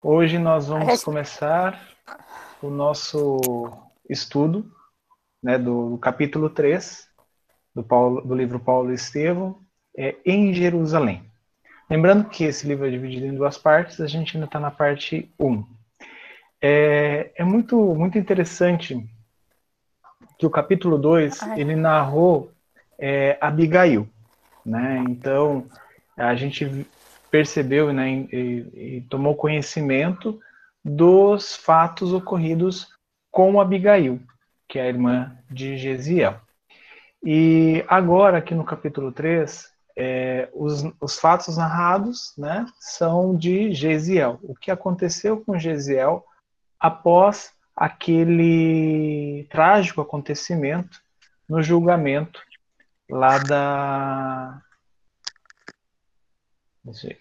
Hoje nós vamos começar o nosso estudo né, do, do capítulo 3 do, Paulo, do livro Paulo e Estevão, é, em Jerusalém. Lembrando que esse livro é dividido em duas partes, a gente ainda está na parte 1. É, é, muito, muito interessante que o capítulo 2, ele narrou é, Abigail, né? Então, a gente percebeu né, e, e tomou conhecimento dos fatos ocorridos com Abigail, que é a irmã de Gesiel. E agora, aqui no capítulo 3, é, os, os, fatos narrados né, são de Gesiel. O que aconteceu com Gesiel após aquele trágico acontecimento no julgamento lá da,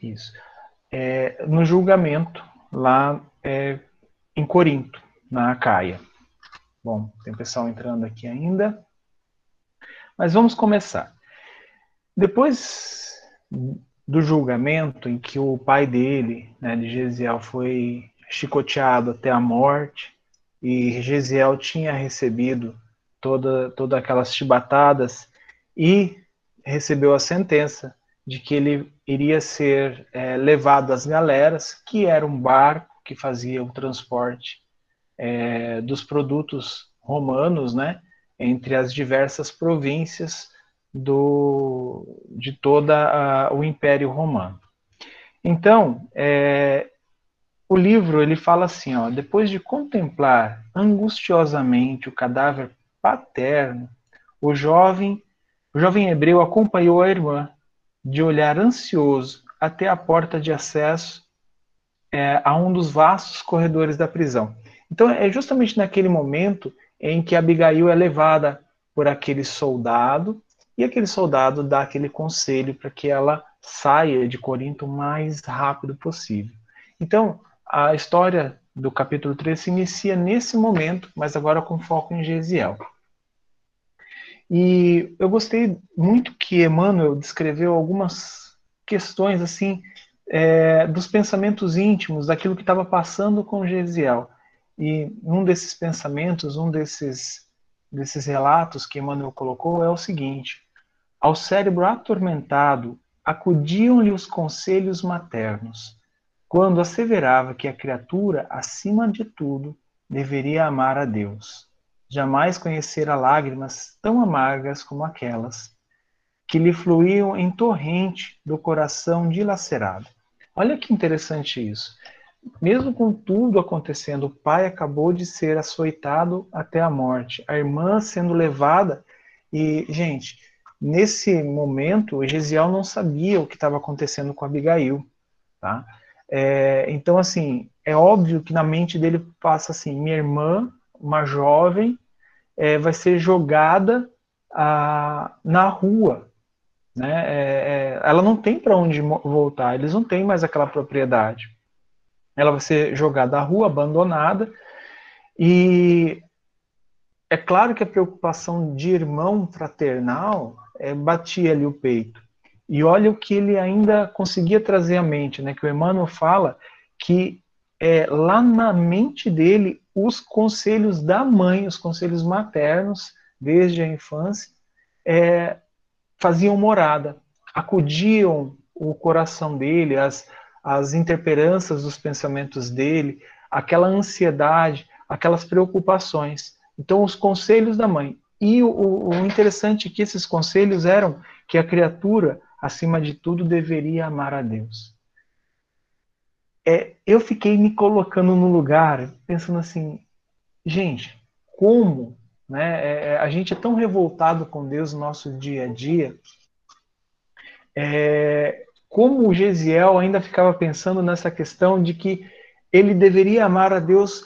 isso. É, no julgamento lá é, em Corinto, na Acaia. Bom, tem pessoal entrando aqui ainda. Mas vamos começar. Depois do julgamento em que o pai dele, né, de Gesiel, foi chicoteado até a morte e Gesiel tinha recebido toda, todas aquelas chibatadas e recebeu a sentença de que ele iria ser é, levado às galeras, que era um barco que fazia o transporte é, dos produtos romanos, né, entre as diversas províncias do, de toda o Império Romano. Então, é, o livro ele fala assim, ó, depois de contemplar angustiosamente o cadáver paterno, o jovem, o jovem hebreu acompanhou a irmã de olhar ansioso até a porta de acesso é, a um dos vastos corredores da prisão. Então, é justamente naquele momento em que Abigail é levada por aquele soldado, e aquele soldado dá aquele conselho para que ela saia de Corinto o mais rápido possível. Então, a história do capítulo 3 se inicia nesse momento, mas agora com foco em Gesiel. E eu gostei muito que Emmanuel descreveu algumas questões assim é, dos pensamentos íntimos, daquilo que estava passando com Gesiel. E um desses pensamentos, um desses, desses relatos que Emmanuel colocou é o seguinte: ao cérebro atormentado acudiam-lhe os conselhos maternos, quando asseverava que a criatura, acima de tudo, deveria amar a Deus jamais conhecera lágrimas tão amargas como aquelas, que lhe fluíam em torrente do coração dilacerado. Olha que interessante isso. Mesmo com tudo acontecendo, o pai acabou de ser açoitado até a morte, a irmã sendo levada. E, gente, nesse momento, Gesiel não sabia o que estava acontecendo com Abigail. Tá? É, então, assim, é óbvio que na mente dele passa assim: minha irmã uma jovem é, vai ser jogada a, na rua. Né? É, é, ela não tem para onde voltar, eles não têm mais aquela propriedade. Ela vai ser jogada à rua, abandonada, e é claro que a preocupação de irmão fraternal é, batia ali o peito. E olha o que ele ainda conseguia trazer à mente, né? Que o Emmanuel fala que é, lá na mente dele os conselhos da mãe, os conselhos maternos, desde a infância, é, faziam morada, acudiam o coração dele, as, as interperanças dos pensamentos dele, aquela ansiedade, aquelas preocupações. Então, os conselhos da mãe. E o, o interessante é que esses conselhos eram que a criatura, acima de tudo, deveria amar a Deus é, eu fiquei me colocando no lugar, pensando assim, gente, como né, é, é, a gente é tão revoltado com Deus no nosso dia a dia, é, como o Gesiel ainda ficava pensando nessa questão de que ele deveria amar a Deus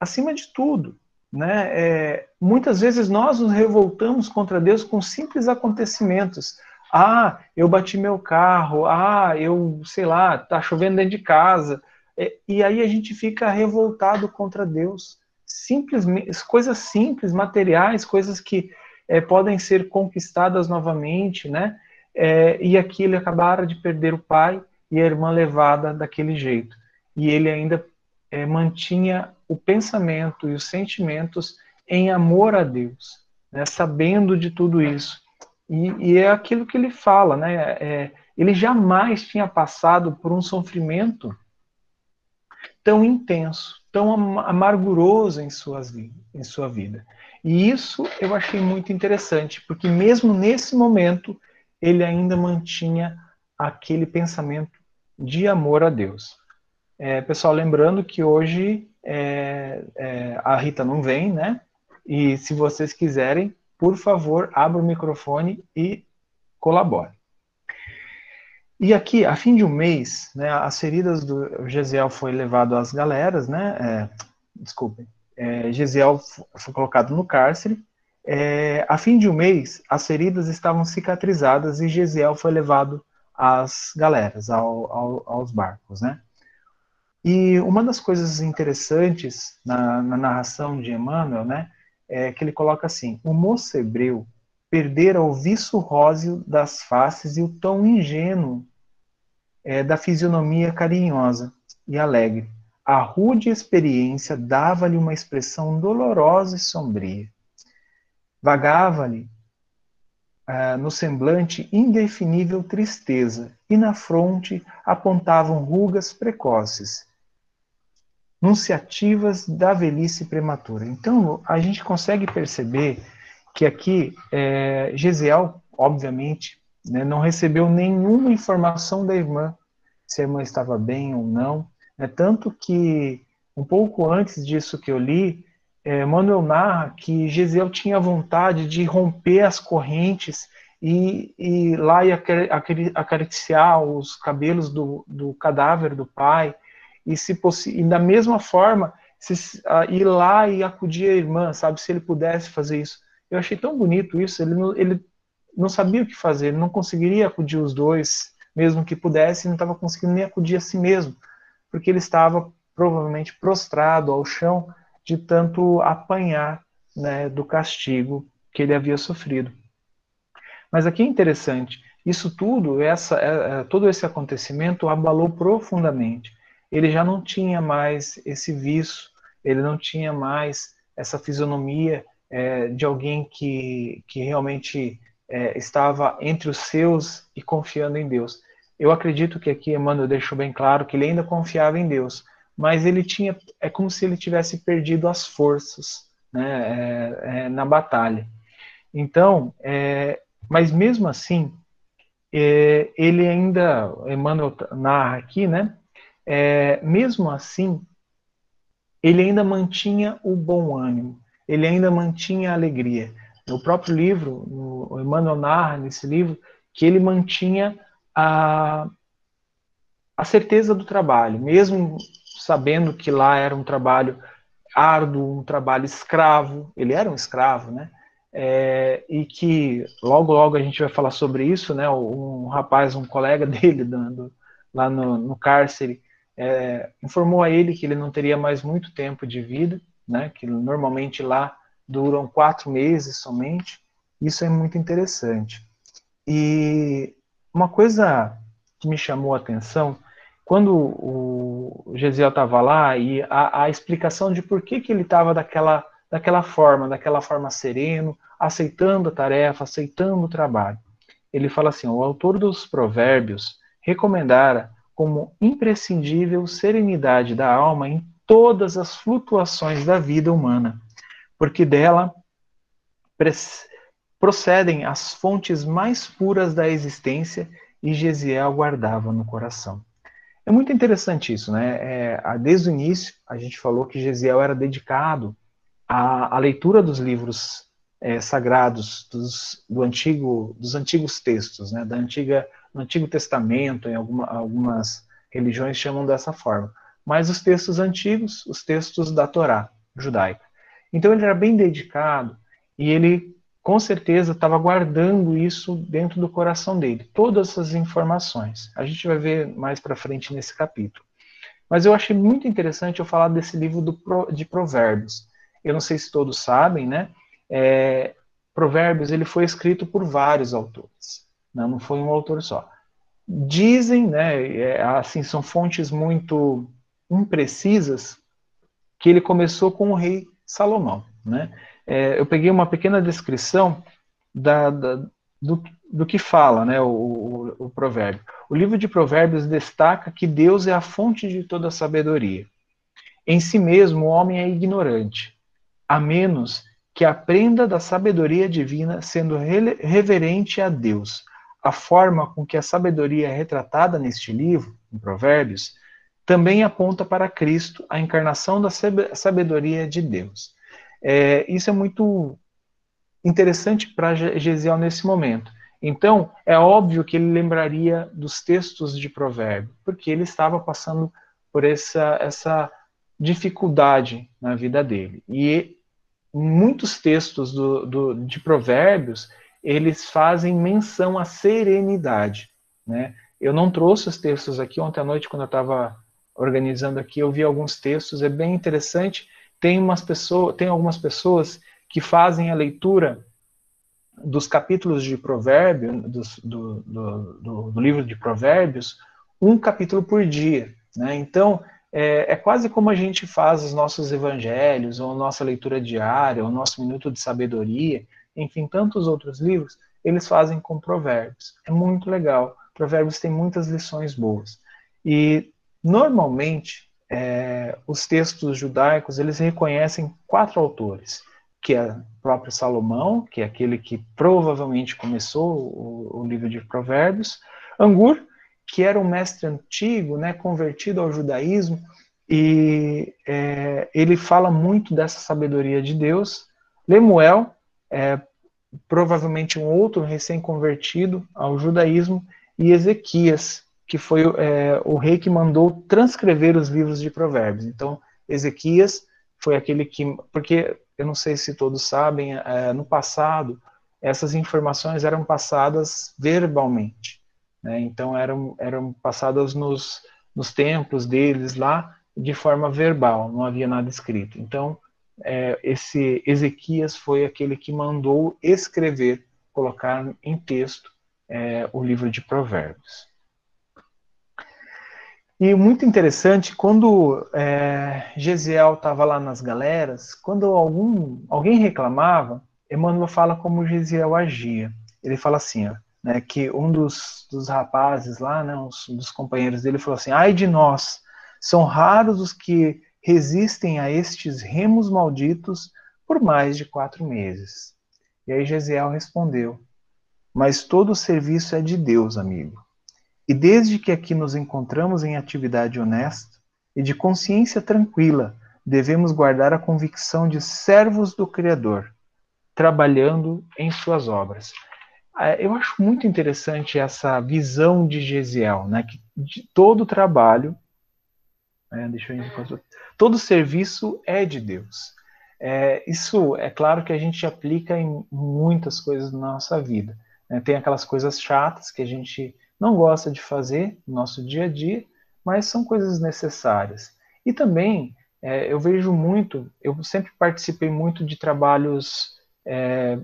acima de tudo. Né? É, muitas vezes nós nos revoltamos contra Deus com simples acontecimentos. Ah, eu bati meu carro. Ah, eu, sei lá, tá chovendo dentro de casa. É, e aí a gente fica revoltado contra Deus. Simples, coisas simples, materiais, coisas que é, podem ser conquistadas novamente, né? É, e aqui ele acabara de perder o pai e a irmã levada daquele jeito. E ele ainda é, mantinha o pensamento e os sentimentos em amor a Deus, né, sabendo de tudo isso. E, e, é aquilo que ele fala, né? É, ele jamais tinha passado por um sofrimento tão intenso, tão amarguroso em, suas, em sua vida. E isso eu achei muito interessante, porque mesmo nesse momento, ele ainda mantinha aquele pensamento de amor a Deus. É, pessoal, lembrando que hoje é, é, a Rita não vem, né? E se vocês quiserem, por favor, abra o microfone e colabore. E aqui, a fim de um mês, né, as feridas do Gesiel foi levado às galeras, né? É, desculpem. É, Gesiel foi colocado no cárcere. É, a fim de um mês, as feridas estavam cicatrizadas e Gesiel foi levado às galeras, ao, ao, aos barcos, né? E uma das coisas interessantes na, na narração de Emmanuel, né, é que ele coloca assim: o moço hebreu perdera o viço róseo das faces e o tom ingênuo é, da fisionomia carinhosa e alegre. A rude experiência dava-lhe uma expressão dolorosa e sombria. Vagava-lhe uh, no semblante indefinível tristeza, e na fronte apontavam rugas precoces, nunciativas da velhice prematura. Então, a gente consegue perceber que aqui é, Gesiel, obviamente, né, não recebeu nenhuma informação da irmã, se a irmã estava bem ou não. Né, tanto que, um pouco antes disso que eu li, é, Manuel narra que Gesiel tinha vontade de romper as correntes e, e lá ia acariciar os cabelos do, do cadáver do pai, e se e da mesma forma se, ir lá e acudir a irmã, sabe, se ele pudesse fazer isso. Eu achei tão bonito isso, ele ele não sabia o que fazer, não conseguiria acudir os dois, mesmo que pudesse, não estava conseguindo nem acudir a si mesmo, porque ele estava provavelmente prostrado ao chão de tanto apanhar né, do castigo que ele havia sofrido. Mas aqui é interessante, isso tudo, essa, é, é, todo esse acontecimento abalou profundamente ele já não tinha mais esse vício, ele não tinha mais essa fisionomia é, de alguém que, que realmente é, estava entre os seus e confiando em Deus. Eu acredito que aqui Emmanuel deixou bem claro que ele ainda confiava em Deus, mas ele tinha, é como se ele tivesse perdido as forças né, é, é na batalha. Então, é, mas mesmo assim, é, ele ainda, Emmanuel narra aqui, né, é, mesmo assim, ele ainda mantinha o bom ânimo, ele ainda mantinha a alegria. No próprio livro, o Emmanuel narra nesse livro, que ele mantinha a, a certeza do trabalho, mesmo sabendo que lá era um trabalho árduo, um trabalho escravo, ele era um escravo, né? É, e que logo logo a gente vai falar sobre isso, né? Um rapaz, um colega dele dando, lá no, no cárcere, é, informou a ele que ele não teria mais muito tempo de vida, né, que normalmente lá duram quatro meses somente. Isso é muito interessante. E uma coisa que me chamou a atenção, quando o Gesiel estava lá, e a, a, explicação de por que, que ele estava daquela, daquela forma, daquela forma sereno, aceitando a tarefa, aceitando o trabalho. Ele fala assim: o autor dos Provérbios recomendara como imprescindível serenidade da alma em todas as flutuações da vida humana, porque dela procedem as fontes mais puras da existência e Gesiel guardava no coração. É muito interessante isso, né? É, desde o início, a gente falou que Gesiel era dedicado à, à leitura dos livros é, sagrados dos, do antigo, dos antigos textos, né? Da antiga no Antigo Testamento, em alguma, algumas religiões chamam dessa forma. Mas os textos antigos, os textos da Torá judaica. Então ele era bem dedicado e ele com certeza estava guardando isso dentro do coração dele, todas essas informações. A gente vai ver mais para frente nesse capítulo. Mas eu achei muito interessante eu falar desse livro do, de Provérbios. Eu não sei se todos sabem, né? É, Provérbios ele foi escrito por vários autores. Não, não foi um autor só. Dizem, né, é, assim, são fontes muito imprecisas, que ele começou com o rei Salomão. Né? É, eu peguei uma pequena descrição da, da, do, do que fala né, o, o, o provérbio. O livro de Provérbios destaca que Deus é a fonte de toda sabedoria. Em si mesmo, o homem é ignorante, a menos que aprenda da sabedoria divina, sendo reverente a Deus. A forma com que a sabedoria é retratada neste livro, em Provérbios, também aponta para Cristo, a encarnação da sabedoria de Deus. É, isso é muito interessante para Gesiel nesse momento. Então, é óbvio que ele lembraria dos textos de Provérbio, porque ele estava passando por essa, essa dificuldade na vida dele. E muitos textos do, do, de Provérbios, eles fazem menção à serenidade. Né? Eu não trouxe os textos aqui ontem à noite, quando eu estava organizando aqui, eu vi alguns textos, é bem interessante. Tem, umas pessoas, tem algumas pessoas que fazem a leitura dos capítulos de Provérbio, do, do, do, do, livro de Provérbios, um capítulo por dia. Né? Então, é, é, quase como a gente faz os nossos evangelhos, ou nossa leitura diária, ou nosso minuto de sabedoria, enfim, tantos outros livros, eles fazem com Provérbios. É muito legal. Provérbios tem muitas lições boas. E, normalmente, é, os textos judaicos, eles reconhecem quatro autores que é o próprio Salomão, que é aquele que provavelmente começou o, o livro de Provérbios, Angur, que era um mestre antigo, né, convertido ao judaísmo, e é, ele fala muito dessa sabedoria de Deus. Lemuel, é, provavelmente um outro recém-convertido ao judaísmo, e Ezequias, que foi é, o rei que mandou transcrever os livros de Provérbios. Então, Ezequias foi aquele que. Porque eu não sei se todos sabem, é, no passado, essas informações eram passadas verbalmente. Né? Então, eram, eram passadas nos, nos templos deles lá de forma verbal, não havia nada escrito. Então, é, esse Ezequias foi aquele que mandou escrever, colocar em texto é, o livro de Provérbios. E muito interessante, quando é, Gesiel estava lá nas galeras, quando algum, alguém reclamava, Emmanuel fala como Gesiel agia. Ele fala assim, ó, né, que um dos, dos rapazes lá, né, um dos companheiros dele, falou assim, ai de nós, são raros os que resistem a estes remos malditos por mais de quatro meses. E aí Gesiel respondeu, mas todo o serviço é de Deus, amigo. E desde que aqui nos encontramos em atividade honesta e de consciência tranquila, devemos guardar a convicção de servos do Criador, trabalhando em suas obras. Ah, eu acho muito interessante essa visão de Gesiel, né, que de todo trabalho, é, deixa eu todo serviço é de Deus. É, isso é claro que a gente aplica em muitas coisas na nossa vida. Né? Tem aquelas coisas chatas que a gente não gosta de fazer no nosso dia a dia, mas são coisas necessárias. E também é, eu vejo muito, eu sempre participei muito de trabalhos é,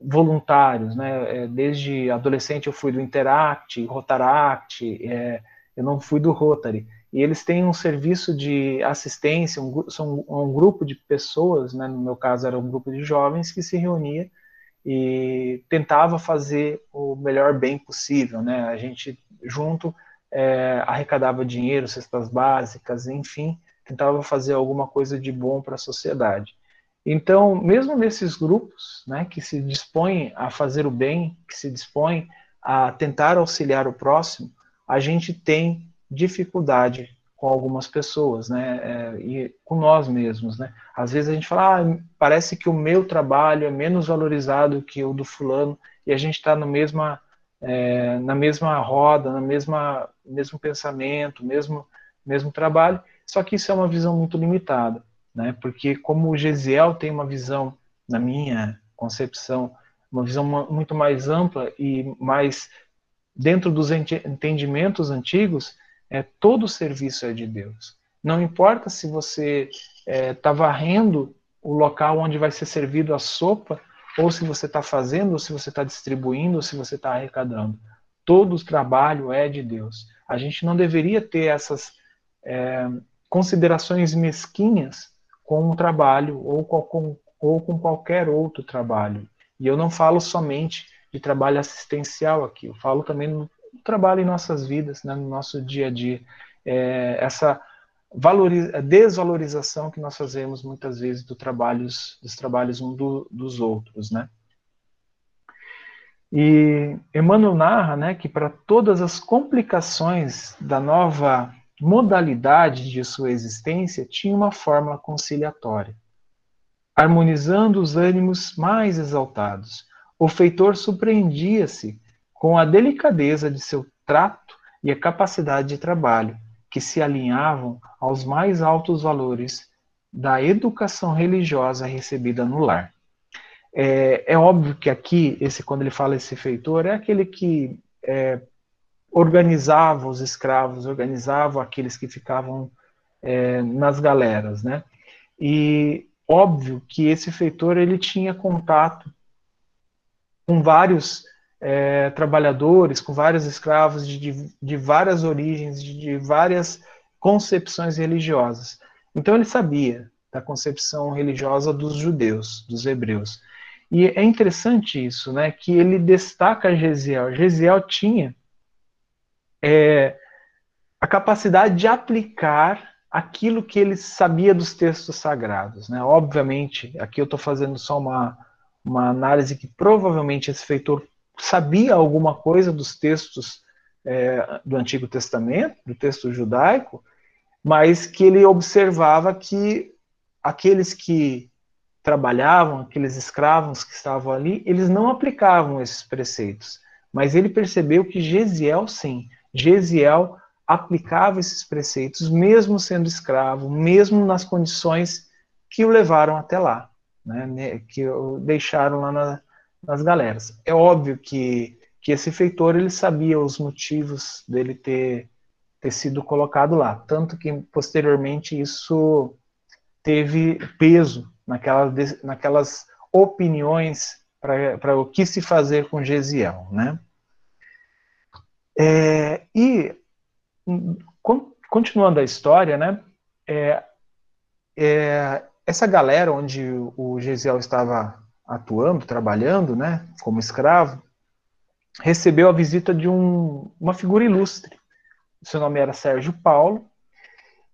voluntários, né? É, desde adolescente eu fui do Interact, Rotaract, é, eu não fui do Rotary. E eles têm um serviço de assistência, um, são um grupo de pessoas, né? no meu caso era um grupo de jovens que se reunia e tentava fazer o melhor bem possível, né? A gente junto é, arrecadava dinheiro, cestas básicas, enfim, tentava fazer alguma coisa de bom para a sociedade. Então, mesmo nesses grupos, né, que se dispõem a fazer o bem, que se dispõem a tentar auxiliar o próximo, a gente tem dificuldade com algumas pessoas, né? É, e com nós mesmos, né? Às vezes a gente fala, ah, parece que o meu trabalho é menos valorizado que o do fulano, e a gente está no mesma, é, na mesma roda, no mesma, mesmo pensamento, mesmo, mesmo trabalho, só que isso é uma visão muito limitada, né? Porque como o Gesiel tem uma visão, na minha concepção, uma visão muito mais ampla e mais dentro dos entendimentos antigos, é, todo serviço é de Deus. Não importa se você está é, tá varrendo o local onde vai ser servido a sopa, ou se você está fazendo, ou se você está distribuindo, ou se você está arrecadando. Todo o trabalho é de Deus. A gente não deveria ter essas é, considerações mesquinhas com o trabalho ou com, ou com qualquer outro trabalho. E eu não falo somente de trabalho assistencial aqui, eu falo também no trabalho em nossas vidas, né, no nosso dia a dia. É, essa desvalorização que nós fazemos muitas vezes do trabalhos, dos trabalhos um do, dos outros, né? E Emmanuel narra né, que para todas as complicações da nova modalidade de sua existência, tinha uma fórmula conciliatória. Harmonizando os ânimos mais exaltados, o feitor surpreendia-se com a delicadeza de seu trato e a capacidade de trabalho, que se alinhavam aos mais altos valores da educação religiosa recebida no lar. É, é, óbvio que aqui, esse quando ele fala esse feitor, é aquele que é, organizava os escravos, organizava aqueles que ficavam é, nas galeras, né? E óbvio que esse feitor ele tinha contato com vários é, trabalhadores, com vários escravos de, de, de várias origens, de, de várias concepções religiosas. Então ele sabia da concepção religiosa dos judeus, dos hebreus. E é interessante isso, né, que ele destaca Gesiel. Gesiel tinha é, a capacidade de aplicar aquilo que ele sabia dos textos sagrados. Né? Obviamente, aqui eu estou fazendo só uma, uma análise que provavelmente esse feitor sabia alguma coisa dos textos é, do Antigo Testamento, do texto judaico, mas que ele observava que aqueles que trabalhavam, aqueles escravos que estavam ali, eles não aplicavam esses preceitos. Mas ele percebeu que Gesiel, sim, Gesiel aplicava esses preceitos, mesmo sendo escravo, mesmo nas condições que o levaram até lá, né, que o deixaram lá na, nas galeras. É óbvio que, que esse feitor ele sabia os motivos dele ter, ter sido colocado lá, tanto que posteriormente isso teve peso naquelas, naquelas opiniões para o que se fazer com Gesiel, né? É, e continuando a história, né? É, é, essa galera onde o Gesiel estava atuando, trabalhando, né, como escravo, recebeu a visita de um, uma figura ilustre. Seu nome era Sérgio Paulo,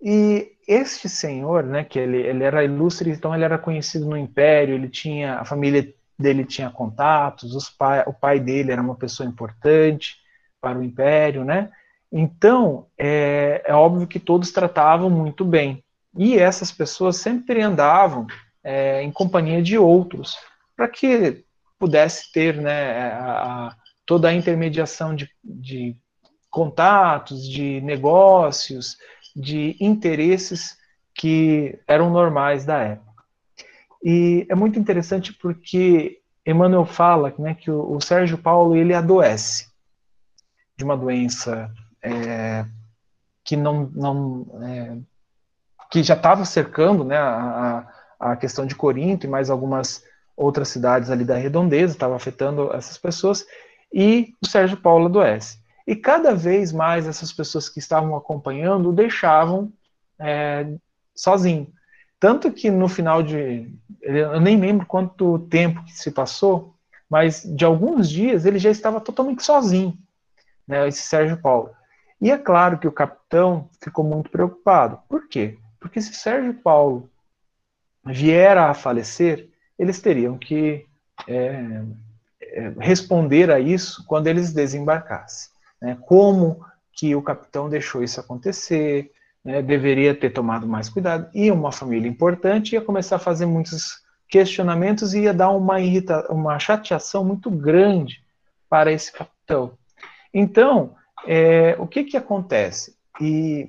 e este senhor, né, que ele, ele era ilustre, então ele era conhecido no império, ele tinha, a família dele tinha contatos, os pai, o pai dele era uma pessoa importante para o império, né? Então, é, é óbvio que todos tratavam muito bem. E essas pessoas sempre andavam é, em companhia de outros, para que pudesse ter né, a, a, toda a intermediação de, de contatos, de negócios, de interesses que eram normais da época. E é muito interessante porque Emmanuel fala né, que o, o Sérgio Paulo ele adoece de uma doença é, que não, não é, que já estava cercando né, a, a questão de Corinto e mais algumas outras cidades ali da redondeza, estava afetando essas pessoas, e o Sérgio Paulo adoece. E cada vez mais essas pessoas que estavam acompanhando o deixavam é, sozinho. Tanto que no final de. Eu nem lembro quanto tempo que se passou, mas de alguns dias ele já estava totalmente sozinho, né, esse Sérgio Paulo. E é claro que o capitão ficou muito preocupado. Por quê? Porque se Sérgio Paulo vier a falecer, eles teriam que é, é, responder a isso quando eles desembarcassem. Né? Como que o capitão deixou isso acontecer, né? deveria ter tomado mais cuidado. E uma família importante ia começar a fazer muitos questionamentos e ia dar uma, irrita uma chateação muito grande para esse capitão. Então, é, o que, que acontece? E,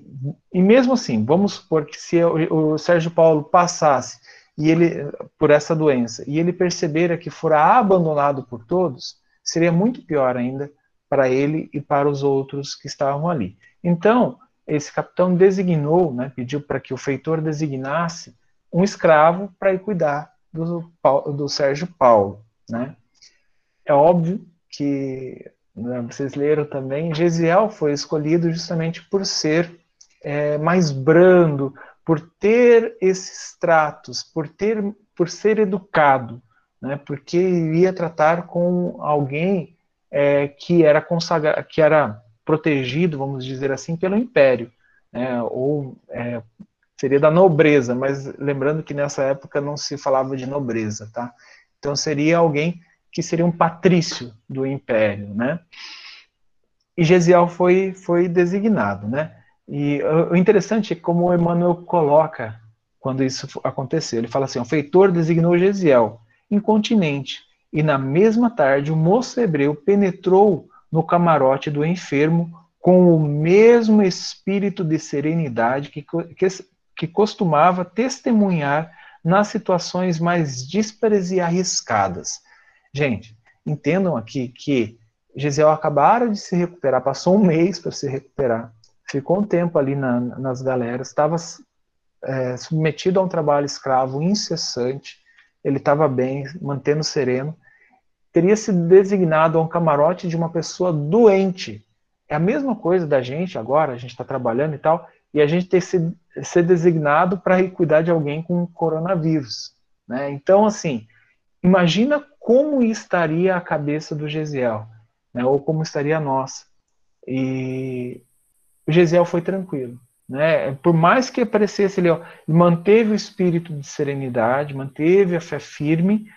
e mesmo assim, vamos supor que se o, o Sérgio Paulo passasse e ele por essa doença e ele percebera que fora abandonado por todos, seria muito pior ainda para ele e para os outros que estavam ali. Então, esse capitão designou, né, pediu para que o feitor designasse um escravo para ir cuidar do, do Sérgio Paulo. Né? É óbvio que né, vocês leram também, Gesiel foi escolhido justamente por ser é, mais brando, por ter esses tratos, por ter, por ser educado, né? Porque iria tratar com alguém é, que era consagrado, que era protegido, vamos dizer assim, pelo império, né? ou é, seria da nobreza, mas lembrando que nessa época não se falava de nobreza, tá? Então seria alguém que seria um patrício do império, né? E Gesiel foi, foi designado, né? E o interessante é como Emmanuel coloca quando isso aconteceu. Ele fala assim: o feitor designou Gesiel, incontinente, e na mesma tarde o moço hebreu penetrou no camarote do enfermo com o mesmo espírito de serenidade que, que, que costumava testemunhar nas situações mais díspares e arriscadas. Gente, entendam aqui que Gisele acabara de se recuperar, passou um mês para se recuperar, ficou um tempo ali na, nas galeras, estava é, submetido a um trabalho escravo incessante, ele estava bem, mantendo sereno, teria sido designado a um camarote de uma pessoa doente. É a mesma coisa da gente agora, a gente está trabalhando e tal, e a gente ter se, ser designado para cuidar de alguém com coronavírus. Né? Então, assim, imagina como estaria a cabeça do Gesiel né, ou como estaria a nossa. E o Gesiel foi tranquilo. Né? Por mais que aparecesse ele, ó, manteve o espírito de serenidade, manteve a fé firme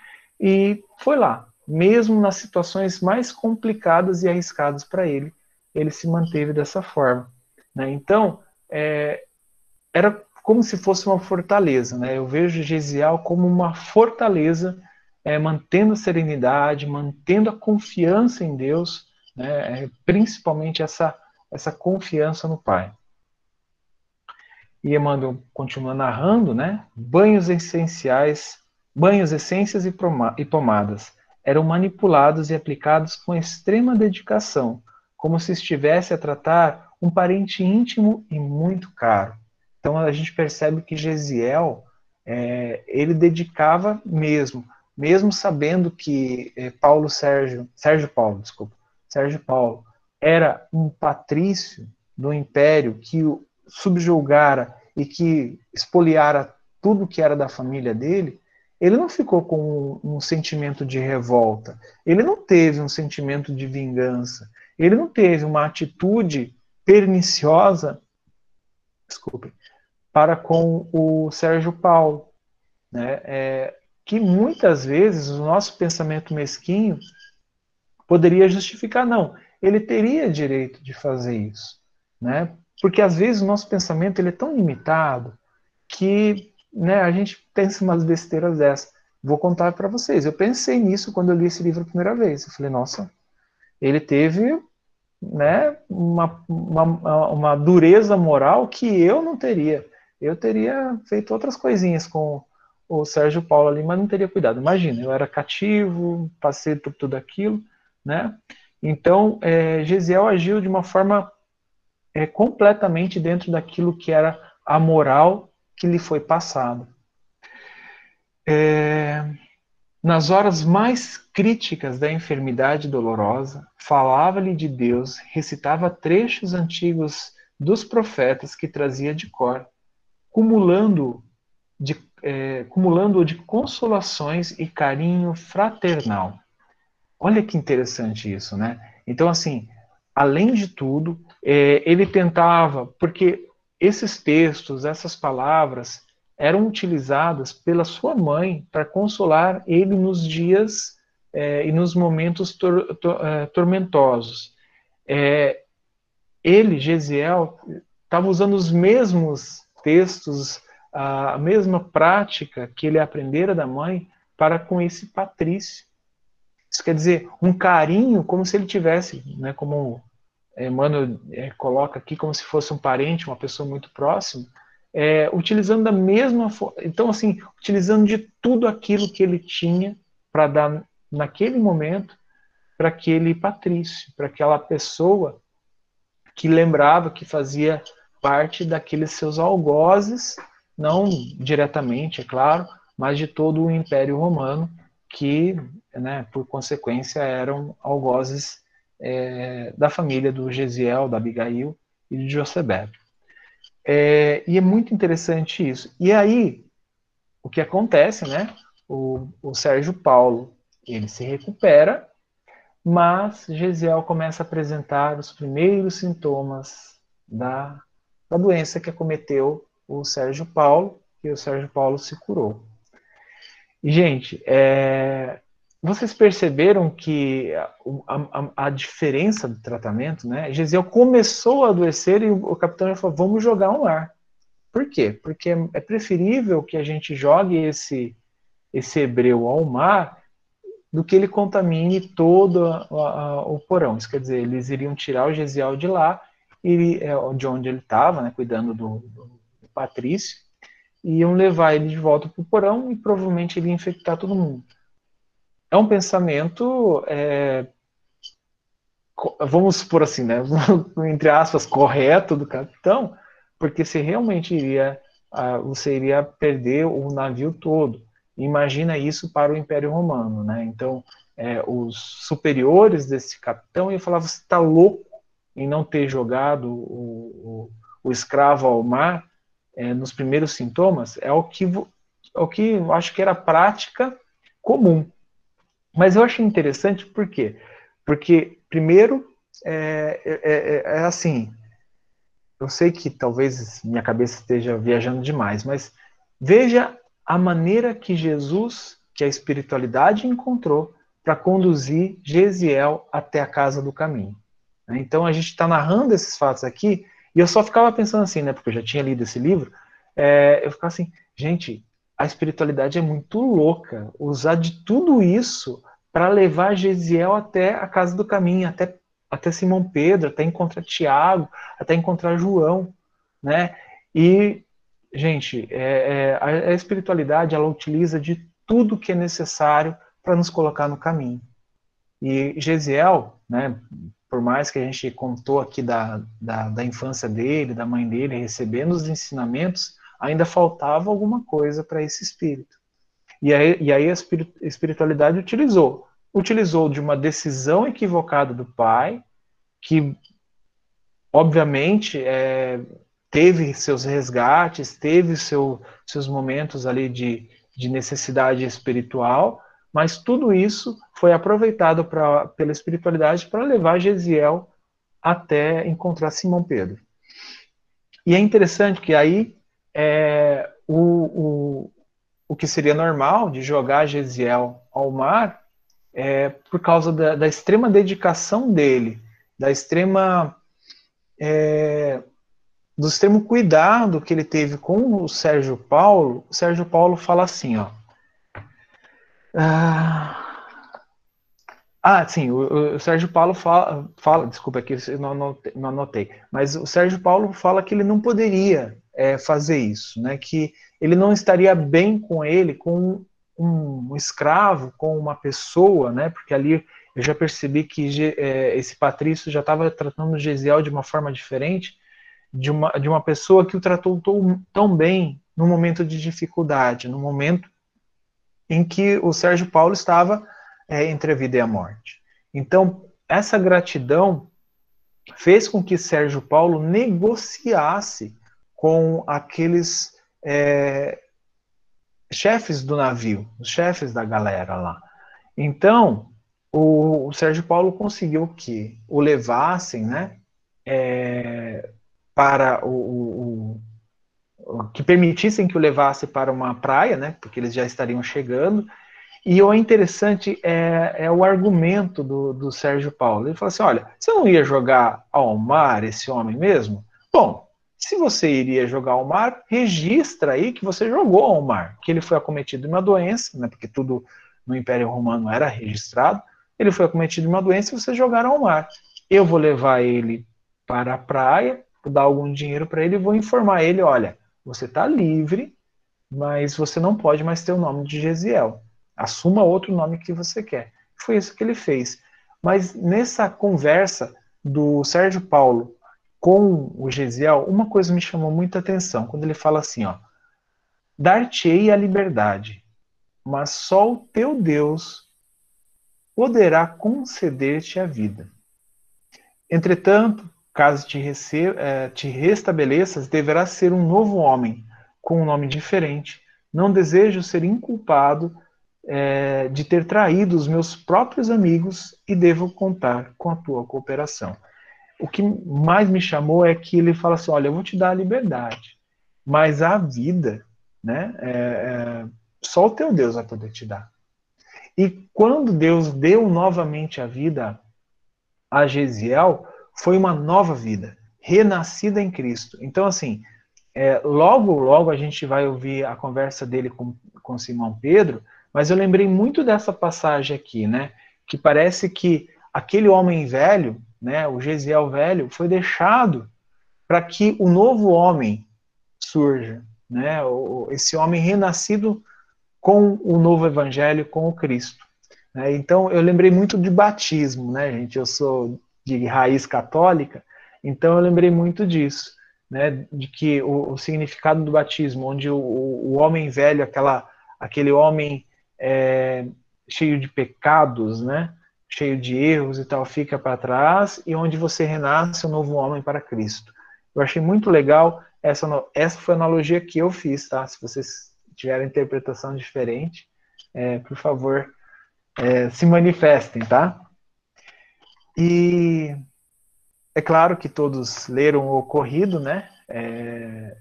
e foi lá. Mesmo nas situações mais complicadas e arriscadas para ele, ele se manteve dessa forma. Né? Então, é, era como se fosse uma fortaleza. Né? Eu vejo Gesiel como uma fortaleza é, mantendo a serenidade, mantendo a confiança em Deus, né, é, principalmente essa, essa confiança no Pai. E Emmanuel continua narrando, né? Banhos essenciais, banhos, essências e pomadas eram manipulados e aplicados com extrema dedicação, como se estivesse a tratar um parente íntimo e muito caro. Então a gente percebe que Gesiel é, ele dedicava mesmo mesmo sabendo que eh, Paulo Sérgio, Sérgio Paulo, desculpa, Sérgio Paulo era um patrício do império que o subjugara e que expoliara tudo que era da família dele, ele não ficou com um, um sentimento de revolta, ele não teve um sentimento de vingança, ele não teve uma atitude perniciosa, desculpe, para com o Sérgio Paulo. Né? É, que muitas vezes o nosso pensamento mesquinho poderia justificar, não, ele teria direito de fazer isso, né? Porque às vezes o nosso pensamento ele é tão limitado que né, a gente pensa umas besteiras dessas. Vou contar para vocês. Eu pensei nisso quando eu li esse livro a primeira vez. Eu falei, nossa, ele teve né, uma, uma, uma dureza moral que eu não teria. Eu teria feito outras coisinhas com, o Sérgio Paulo ali, mas não teria cuidado. Imagina, eu era cativo, passei por tudo aquilo, né? Então, é, Gesiel agiu de uma forma é, completamente dentro daquilo que era a moral que lhe foi passada. É, nas horas mais críticas da enfermidade dolorosa, falava-lhe de Deus, recitava trechos antigos dos profetas que trazia de cor, cumulando de é, cumulando de consolações e carinho fraternal. Olha que interessante isso, né? Então, assim, além de tudo, é, ele tentava, porque esses textos, essas palavras, eram utilizadas pela sua mãe para consolar ele nos dias é, e nos momentos tor tor é, tormentosos. É, ele, Gesiel, estava usando os mesmos textos a mesma prática que ele aprendera da mãe para com esse patrício. Isso quer dizer, um carinho como se ele tivesse, né, como Emmanuel é, coloca aqui, como se fosse um parente, uma pessoa muito próxima, é, utilizando da mesma então assim, utilizando de tudo aquilo que ele tinha para dar naquele momento para aquele patrício, para aquela pessoa que lembrava que fazia parte daqueles seus algozes não diretamente, é claro, mas de todo o Império Romano, que, né, por consequência, eram algozes é, da família do Gesiel, da Abigail e de Josebeb. É, e é muito interessante isso. E aí, o que acontece, né? O, o Sérgio Paulo, ele se recupera, mas Gesiel começa a apresentar os primeiros sintomas da, da doença que acometeu o Sérgio Paulo, e o Sérgio Paulo se curou. Gente, é, vocês perceberam que a, a, a, diferença do tratamento, né? Gesiel começou a adoecer e o, capitão já falou: vamos jogar um ar. Por quê? Porque é preferível que a gente jogue esse, esse hebreu ao mar do que ele contamine todo a, o porão. Isso quer dizer, eles iriam tirar o Gesiel de lá, e, é, de onde ele estava, né, cuidando do, do, do Patrício, e iam levar ele de volta para o porão e provavelmente ele ia infectar todo mundo. É um pensamento, é, vamos supor assim, né, entre aspas, correto do capitão, porque se realmente iria, você iria perder o navio todo. Imagina isso para o Império Romano, né? Então, é, os superiores desse capitão iam falar: você está louco em não ter jogado o, o, o escravo ao mar é, nos primeiros sintomas? É o que, é o que eu acho que era prática comum. Mas eu achei interessante por quê? Porque, primeiro, é, é, é, é assim, eu sei que talvez minha cabeça esteja viajando demais, mas veja a maneira que Jesus, que a espiritualidade encontrou para conduzir Gesiel até a casa do caminho. Então a gente está narrando esses fatos aqui e eu só ficava pensando assim, né? Porque eu já tinha lido esse livro. É, eu ficava assim, gente, a espiritualidade é muito louca. Usar de tudo isso para levar Gesiel até a casa do caminho, até até Simão Pedro, até encontrar Tiago, até encontrar João, né? E, gente, é, é, a, espiritualidade, ela utiliza de tudo que é necessário para nos colocar no caminho. E Gesiel, né, por mais que a gente contou aqui da, da, da infância dele, da mãe dele, recebendo os ensinamentos, ainda faltava alguma coisa para esse espírito. E aí, e aí a espiritualidade utilizou utilizou de uma decisão equivocada do pai, que obviamente é, teve seus resgates, teve seu, seus momentos ali de, de necessidade espiritual, mas tudo isso foi aproveitado pra, pela espiritualidade para levar Gesiel até encontrar Simão Pedro. E é interessante que aí é, o, o, o que seria normal de jogar Gesiel ao mar é, por causa da, da, extrema dedicação dele, da extrema é, do extremo cuidado que ele teve com o Sérgio Paulo. O Sérgio Paulo fala assim, ó. Ah, ah sim, o, o, Sérgio Paulo fala, fala desculpa aqui, não não anotei, mas o Sérgio Paulo fala que ele não poderia é, fazer isso, né? Que ele não estaria bem com ele, com um escravo com uma pessoa, né? Porque ali eu já percebi que é, esse Patrício já estava tratando Gesiel de uma forma diferente, de uma, de uma pessoa que o tratou tão, tão bem no momento de dificuldade, no momento em que o Sérgio Paulo estava é, entre a vida e a morte. Então, essa gratidão fez com que Sérgio Paulo negociasse com aqueles é, chefes do navio, os chefes da galera lá. Então, o, o Sérgio Paulo conseguiu que o levassem, né, é, para o, o, o, que permitissem que o levasse para uma praia, né, porque eles já estariam chegando. E o interessante é, é o argumento do, do Sérgio Paulo. Ele falou assim: olha, você não ia jogar ao mar esse homem mesmo? Bom, se você iria jogar ao mar, registra aí que você jogou ao mar, que ele foi acometido de uma doença, né, porque tudo no Império Romano era registrado, ele foi acometido de uma doença e vocês jogaram ao mar. Eu vou levar ele para a praia, vou dar algum dinheiro para ele e vou informar ele, olha, você está livre, mas você não pode mais ter o nome de Gesiel. Assuma outro nome que você quer. Foi isso que ele fez. Mas nessa conversa do Sérgio Paulo com o Gesiel, uma coisa me chamou muita atenção, quando ele fala assim, ó, dar-te-ei a liberdade, mas só o teu Deus poderá conceder-te a vida. Entretanto, caso te, é, te restabeleças, deverá ser um novo homem, com um nome diferente. Não desejo ser inculpado é, de ter traído os meus próprios amigos e devo contar com a tua cooperação. O que mais me chamou é que ele fala assim: olha, eu vou te dar a liberdade, mas a vida, né, é, é, só o teu Deus vai poder te dar. E quando Deus deu novamente a vida a Gesiel, foi uma nova vida, renascida em Cristo. Então, assim, é, logo, logo a gente vai ouvir a conversa dele com, com Simão Pedro, mas eu lembrei muito dessa passagem aqui, né? Que parece que aquele homem velho, né, o Gesiel velho, foi deixado para que o novo homem surja, né? Esse homem renascido com o novo evangelho, com o Cristo. Né? Então, eu lembrei muito de batismo, né, gente? Eu sou de raiz católica, então eu lembrei muito disso, né, de que o, o significado do batismo, onde o, o, homem velho, aquela, aquele homem é, cheio de pecados, né, cheio de erros e tal, fica para trás, e onde você renasce um novo homem para Cristo. Eu achei muito legal, essa, essa foi a analogia que eu fiz, tá? Se vocês tiverem interpretação diferente, é, por favor, é, se manifestem, tá? E é claro que todos leram o ocorrido, né? É,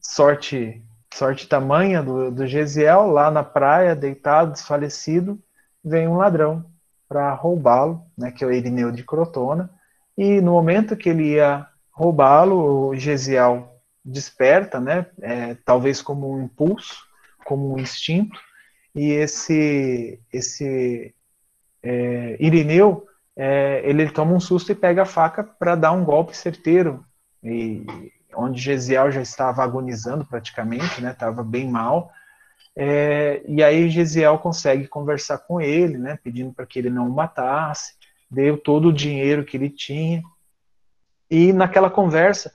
sorte, sorte tamanha do, do Gesiel, lá na praia, deitado, desfalecido, vem um ladrão para roubá-lo, né? Que é o Irineu de Crotona. E no momento que ele ia roubá-lo, o Gesiel desperta, né? É, talvez como um impulso, como um instinto, e esse esse é, Irineu é, ele toma um susto e pega a faca para dar um golpe certeiro. E onde Gesiel já estava agonizando praticamente, né? Estava bem mal. É, e aí Gesiel consegue conversar com ele, né? Pedindo para que ele não o matasse. Deu todo o dinheiro que ele tinha. E naquela conversa,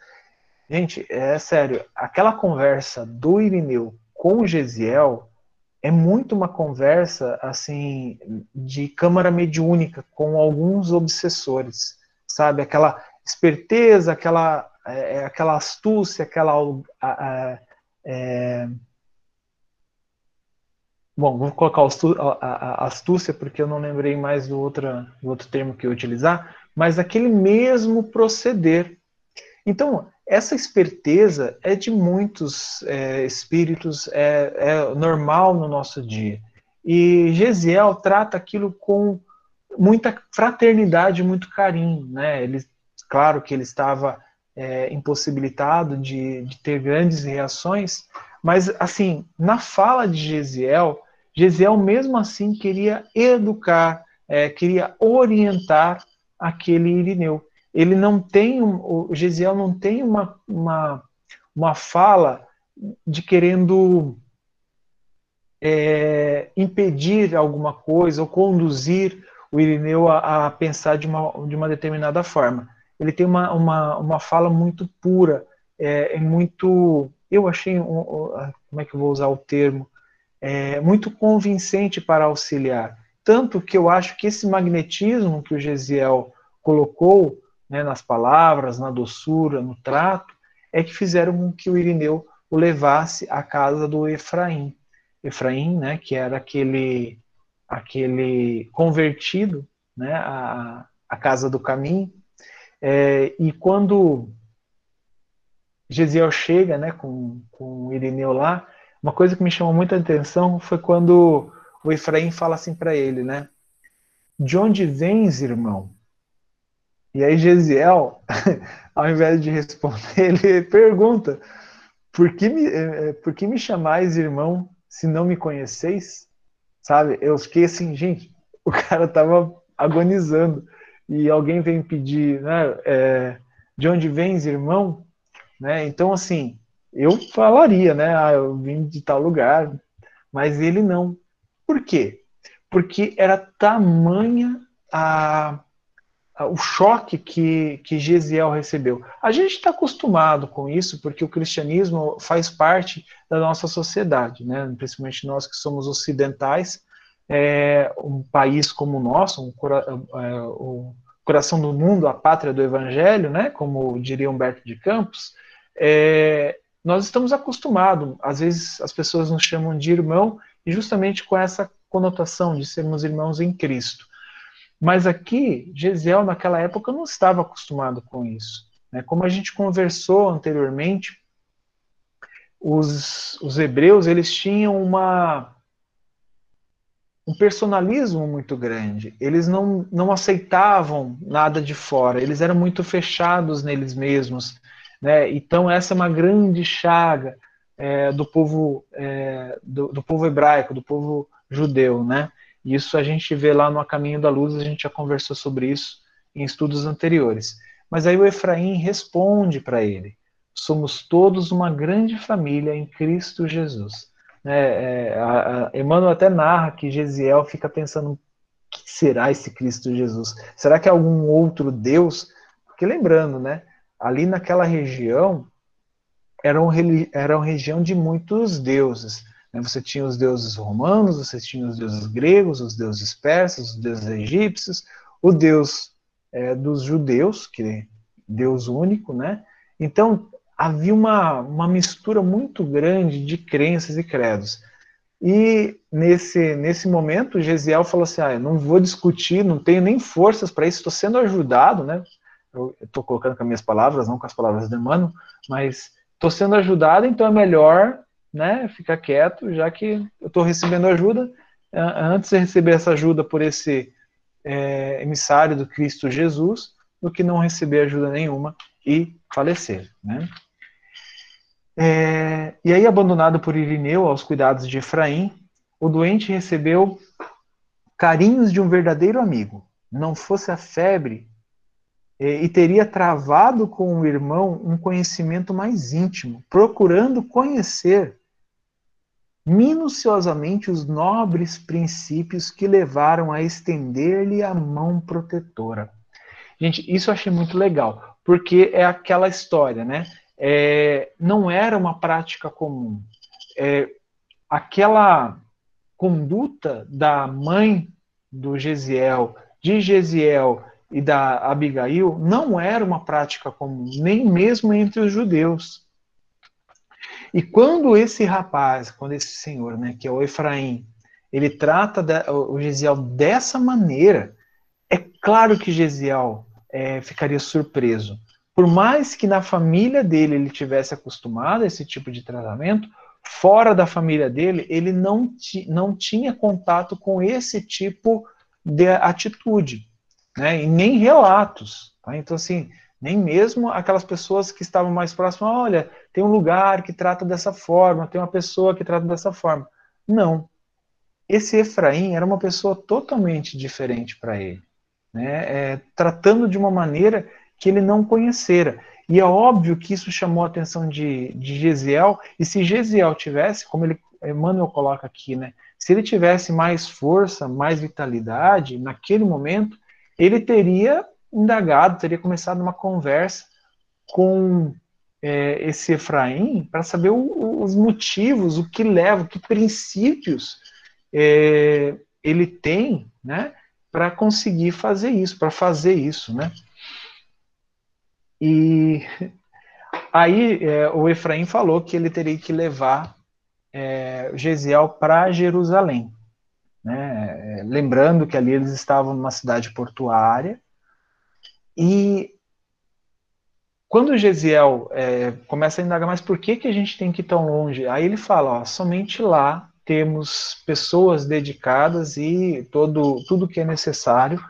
gente, é sério, aquela conversa do Irineu com Gesiel é muito uma conversa assim de câmara mediúnica com alguns obsessores, sabe? Aquela esperteza, aquela, é, é aquela astúcia, aquela é... bom, vou colocar a astúcia porque eu não lembrei mais do outro, do outro termo que eu utilizar, mas aquele mesmo proceder. Então, essa esperteza é de muitos é, espíritos, é, é, normal no nosso dia. E Gesiel trata aquilo com muita fraternidade, muito carinho. Né? Ele, claro que ele estava é, impossibilitado de, de, ter grandes reações, mas assim, na fala de Gesiel, Gesiel mesmo assim queria educar, é, queria orientar aquele Irineu ele não tem, o Gesiel não tem uma, uma, uma fala de querendo é, impedir alguma coisa ou conduzir o Irineu a, a, pensar de uma, de uma determinada forma. Ele tem uma, uma, uma fala muito pura, é, é muito. Eu achei, um, como é que eu vou usar o termo? É, muito convincente para auxiliar. Tanto que eu acho que esse magnetismo que o Gesiel colocou né, nas palavras, na doçura, no trato, é que fizeram com que o Irineu o levasse à casa do Efraim. Efraim, né, que era aquele, aquele convertido né, à, à casa do caminho. É, e quando Gesiel chega né, com, com o Irineu lá, uma coisa que me chamou muita atenção foi quando o Efraim fala assim para ele, né? De onde vens, irmão? E aí Gesiel, ao invés de responder, ele pergunta: por que, me, eh, eh, por que me chamais irmão se não me conheceis? Sabe? Eu fiquei assim, gente, o cara tava agonizando e alguém vem pedir, né? É, de onde vens, irmão? Né? Então, assim, eu falaria, né? Ah, eu vim de tal lugar, mas ele não. Por quê? Porque era tamanha a o choque que, que Gesiel recebeu. A gente está acostumado com isso, porque o cristianismo faz parte da nossa sociedade, né? principalmente nós que somos ocidentais, é, um país como o nosso, um, é, o coração do mundo, a pátria do evangelho, né, como diria Humberto de Campos, é, nós estamos acostumados, às vezes as pessoas nos chamam de irmão, e justamente com essa conotação de sermos irmãos em Cristo. Mas aqui, Gesiel, naquela época, não estava acostumado com isso. Né? Como a gente conversou anteriormente, os, os hebreus eles tinham uma um personalismo muito grande. Eles não, não aceitavam nada de fora, eles eram muito fechados neles mesmos. Né? Então, essa é uma grande chaga é, do, povo, é, do, do, povo hebraico, do povo judeu. Né? Isso a gente vê lá no A Caminho da Luz, a gente já conversou sobre isso em estudos anteriores. Mas aí o Efraim responde para ele: somos todos uma grande família em Cristo Jesus. É, é, a, a Emmanuel até narra que Gesiel fica pensando: que será esse Cristo Jesus? Será que é algum outro Deus? Porque lembrando, né, ali naquela região era, um, era uma região de muitos deuses. Né? Você tinha os deuses romanos, você tinha os deuses gregos, os deuses persas, os deuses egípcios, o Deus é, dos judeus, que é Deus único, né? Então havia uma, uma mistura muito grande de crenças e credos. E nesse, nesse momento, Gesiel falou assim: ah, eu não vou discutir, não tenho nem forças para isso, estou sendo ajudado, né? Eu estou colocando com as minhas palavras, não com as palavras de Emmanuel, mas estou sendo ajudado, então é melhor né, ficar quieto, já que eu estou recebendo ajuda. Antes de receber essa ajuda por esse é, emissário do Cristo Jesus, do que não receber ajuda nenhuma e falecer. Né? É, e aí, abandonado por Irineu aos cuidados de Efraim, o doente recebeu carinhos de um verdadeiro amigo. Não fosse a febre, é, e teria travado com o irmão um conhecimento mais íntimo, procurando conhecer minuciosamente os nobres princípios que levaram a estender-lhe a mão protetora. Gente, isso eu achei muito legal, porque é aquela história, né? é, não era uma prática comum. É, aquela conduta da mãe do Gesiel, de Gesiel e da Abigail não era uma prática comum, nem mesmo entre os judeus. E quando esse rapaz, quando esse senhor, né, que é o Efraim, ele trata o Gesiel dessa maneira, é claro que Gesiel é, ficaria surpreso por mais que na família dele ele tivesse acostumado a esse tipo de tratamento, fora da família dele, ele não, não tinha contato com esse tipo de atitude, né? E nem relatos. Tá? Então, assim, nem mesmo aquelas pessoas que estavam mais próximas, olha, tem um lugar que trata dessa forma, tem uma pessoa que trata dessa forma. Não. Esse Efraim era uma pessoa totalmente diferente para ele, né? É, tratando de uma maneira que ele não conhecera. E é óbvio que isso chamou a atenção de, de Gesiel, e se Gesiel tivesse, como ele, Emmanuel coloca aqui, né, se ele tivesse mais força, mais vitalidade, naquele momento, ele teria indagado, teria começado uma conversa com é, esse Efraim para saber o, os motivos, o que leva, que princípios é, ele tem, né, para conseguir fazer isso, para fazer isso, né? E aí é, o Efraim falou que ele teria que levar é, Gesiel para Jerusalém. Né? Lembrando que ali eles estavam numa cidade portuária. E quando Gesiel é, começa a indagar, mas por que, que a gente tem que ir tão longe? Aí ele fala, ó, somente lá temos pessoas dedicadas e todo, tudo que é necessário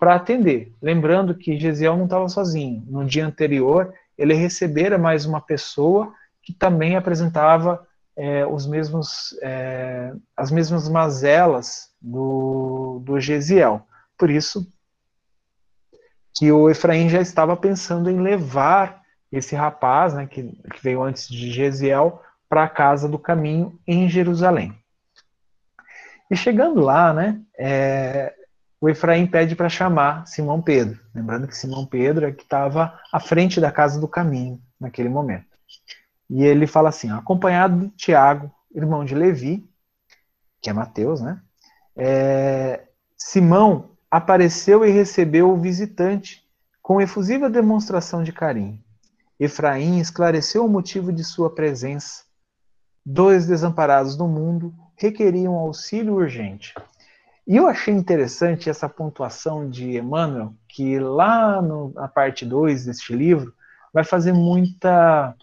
para atender. Lembrando que Gesiel não estava sozinho. No dia anterior, ele recebera mais uma pessoa que também apresentava é, os mesmos, é, as mesmas mazelas do, do Gesiel. Por isso que o Efraim já estava pensando em levar esse rapaz, né, que, que veio antes de Gesiel, para a casa do caminho em Jerusalém. E chegando lá, né, é, o Efraim pede para chamar Simão Pedro. Lembrando que Simão Pedro é que estava à frente da casa do caminho naquele momento. E ele fala assim: acompanhado de Tiago, irmão de Levi, que é Mateus, né? É, Simão apareceu e recebeu o visitante com efusiva demonstração de carinho. Efraim esclareceu o motivo de sua presença. Dois desamparados do mundo requeriam auxílio urgente. E eu achei interessante essa pontuação de Emmanuel, que lá no, na parte 2 deste livro vai fazer muita,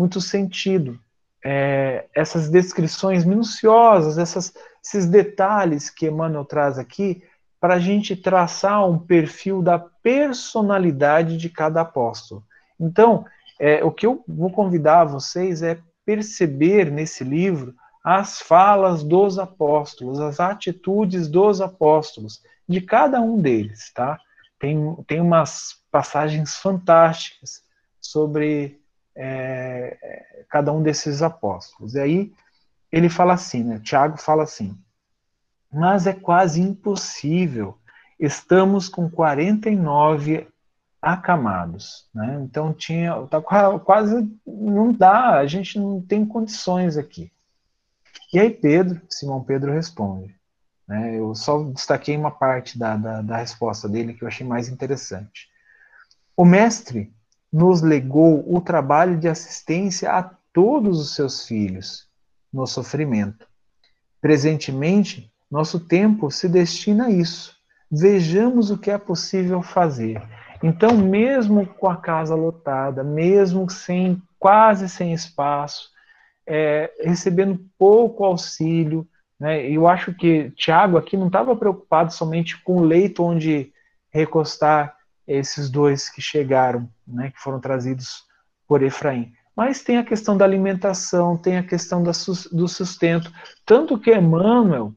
muito sentido. É, essas descrições minuciosas, essas, esses detalhes que Emmanuel traz aqui, para a gente traçar um perfil da personalidade de cada apóstolo. Então, é, o que eu vou convidar vocês é perceber nesse livro as falas dos apóstolos, as atitudes dos apóstolos, de cada um deles, tá? Tem, tem umas passagens fantásticas sobre é, cada um desses apóstolos. E aí ele fala assim, né? Tiago fala assim: mas é quase impossível. Estamos com 49 acamados, né? Então tinha, tá quase não dá, a gente não tem condições aqui. E aí Pedro, Simão Pedro responde. Né? Eu só destaquei uma parte da, da, da resposta dele que eu achei mais interessante. O mestre nos legou o trabalho de assistência a todos os seus filhos no sofrimento. Presentemente, nosso tempo se destina a isso. Vejamos o que é possível fazer. Então, mesmo com a casa lotada, mesmo sem quase sem espaço, é, recebendo pouco auxílio. Né? Eu acho que Tiago aqui não estava preocupado somente com o leito onde recostar esses dois que chegaram, né, que foram trazidos por Efraim. Mas tem a questão da alimentação, tem a questão da, do sustento. Tanto que Emmanuel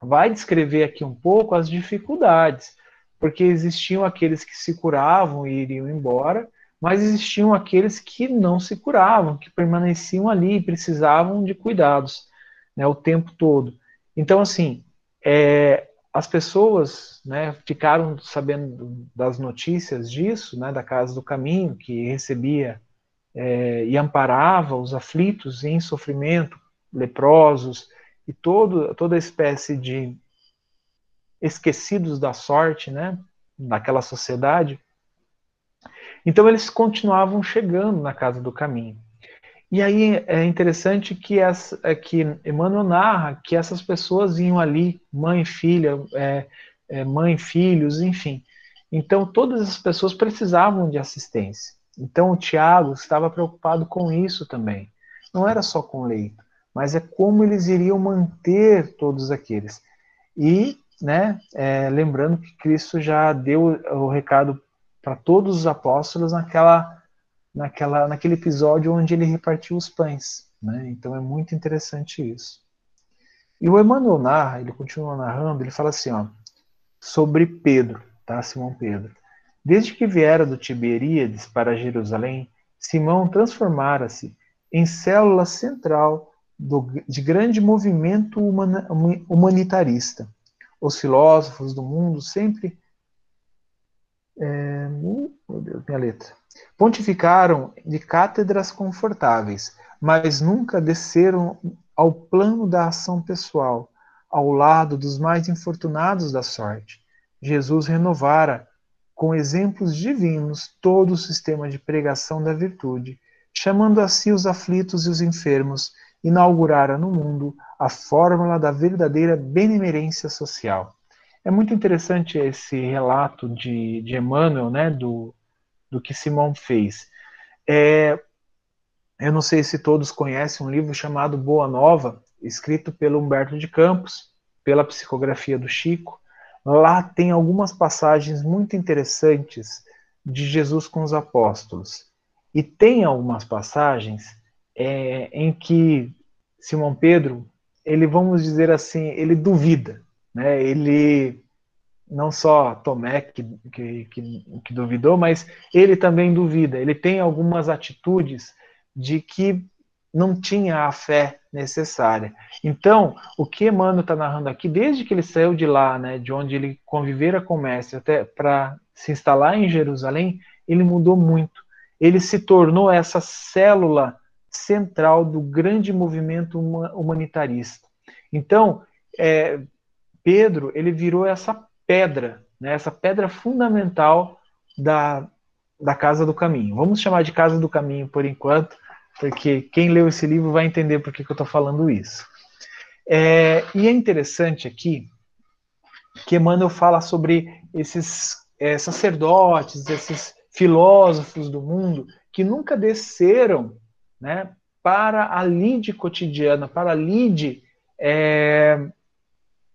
vai descrever aqui um pouco as dificuldades, porque existiam aqueles que se curavam e iriam embora, mas existiam aqueles que não se curavam, que permaneciam ali, precisavam de cuidados né, o tempo todo. Então, assim, é, as pessoas né, ficaram sabendo das notícias disso, né, da Casa do Caminho, que recebia é, e amparava os aflitos em sofrimento, leprosos e todo, toda espécie de esquecidos da sorte, né, naquela sociedade. Então eles continuavam chegando na casa do caminho. E aí é interessante que, essa, é que Emmanuel narra que essas pessoas iam ali, mãe, filha, é, é, mãe, filhos, enfim. Então todas as pessoas precisavam de assistência. Então o Tiago estava preocupado com isso também. Não era só com leito, mas é como eles iriam manter todos aqueles. E, né, é, lembrando que Cristo já deu o recado para todos os apóstolos naquela, naquela, naquele episódio onde ele repartiu os pães. Né? Então é muito interessante isso. E o Emmanuel narra, ele continua narrando, ele fala assim, ó, sobre Pedro, tá? Simão Pedro. Desde que viera do Tiberíades para Jerusalém, Simão transformara-se em célula central do, de grande movimento humanitarista. Os filósofos do mundo sempre é, meu Deus, minha letra. Pontificaram de cátedras confortáveis, mas nunca desceram ao plano da ação pessoal, ao lado dos mais infortunados da sorte. Jesus renovara, com exemplos divinos, todo o sistema de pregação da virtude, chamando a si os aflitos e os enfermos, inaugurara no mundo a fórmula da verdadeira benemerência social. É muito interessante esse relato de, de Emmanuel, né, do, do que Simão fez. É, eu não sei se todos conhecem um livro chamado Boa Nova, escrito pelo Humberto de Campos, pela psicografia do Chico. Lá tem algumas passagens muito interessantes de Jesus com os apóstolos. E tem algumas passagens é, em que Simão Pedro, ele, vamos dizer assim, ele duvida. Né? Ele não só Tomé que, que, que, que, duvidou, mas ele também duvida. Ele tem algumas atitudes de que não tinha a fé necessária. Então, o que Emmanuel está narrando aqui, desde que ele saiu de lá, né, de onde ele convivera com o mestre, até para se instalar em Jerusalém, ele mudou muito. Ele se tornou essa célula central do grande movimento humanitarista. Então, é, Pedro, ele virou essa pedra, né, essa pedra fundamental da, da Casa do Caminho. Vamos chamar de Casa do Caminho por enquanto, porque quem leu esse livro vai entender por que, que eu estou falando isso. É, e é interessante aqui que Emmanuel fala sobre esses é, sacerdotes, esses filósofos do mundo que nunca desceram né, para a lide cotidiana, para a lide é,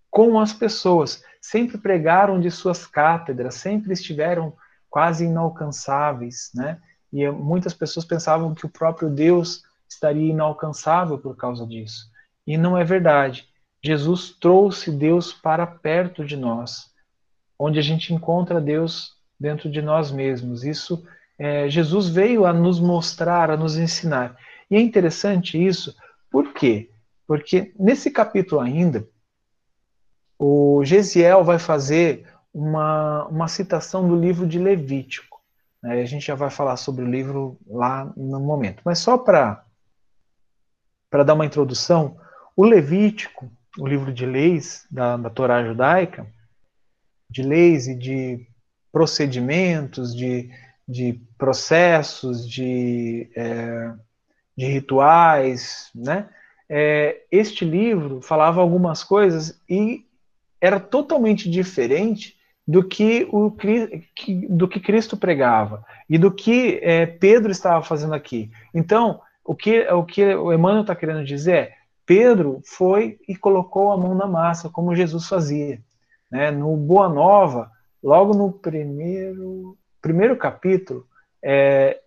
com as pessoas. Sempre pregaram de suas cátedras, sempre estiveram quase inalcançáveis, né? E muitas pessoas pensavam que o próprio Deus estaria inalcançável por causa disso. E não é verdade. Jesus trouxe Deus para perto de nós, onde a gente encontra Deus dentro de nós mesmos. Isso, é, Jesus veio a nos mostrar, a nos ensinar. E é interessante isso, por quê? Porque nesse capítulo ainda, o Gesiel vai fazer uma, uma citação do livro de Levítico. Né? A gente já vai falar sobre o livro lá no momento. Mas só para dar uma introdução, o Levítico, o livro de leis da, da Torá judaica, de leis e de procedimentos, de, de processos, de, é, de rituais, né? É, este livro falava algumas coisas e era totalmente diferente do que, o, do que Cristo pregava e do que é, Pedro estava fazendo aqui. Então, o que o, que o Emmanuel está querendo dizer é Pedro foi e colocou a mão na massa, como Jesus fazia. Né? No Boa Nova, logo no primeiro, primeiro capítulo, é,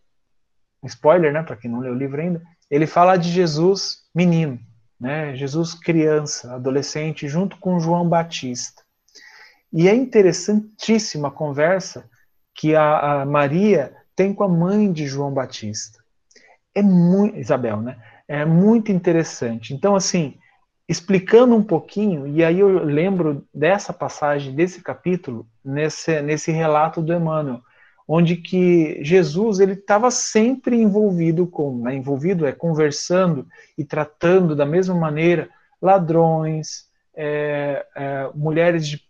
spoiler, né, para quem não leu o livro ainda, ele fala de Jesus menino né? Jesus criança, adolescente, junto com João Batista. E é interessantíssima a conversa que a, a Maria tem com a mãe de João Batista. É muito, Isabel, né? É muito interessante. Então, assim, explicando um pouquinho, e aí eu lembro dessa passagem, desse capítulo, nesse, nesse relato do Emmanuel, onde que Jesus ele estava sempre envolvido com, né, envolvido é conversando e tratando da mesma maneira ladrões, é, é, mulheres de,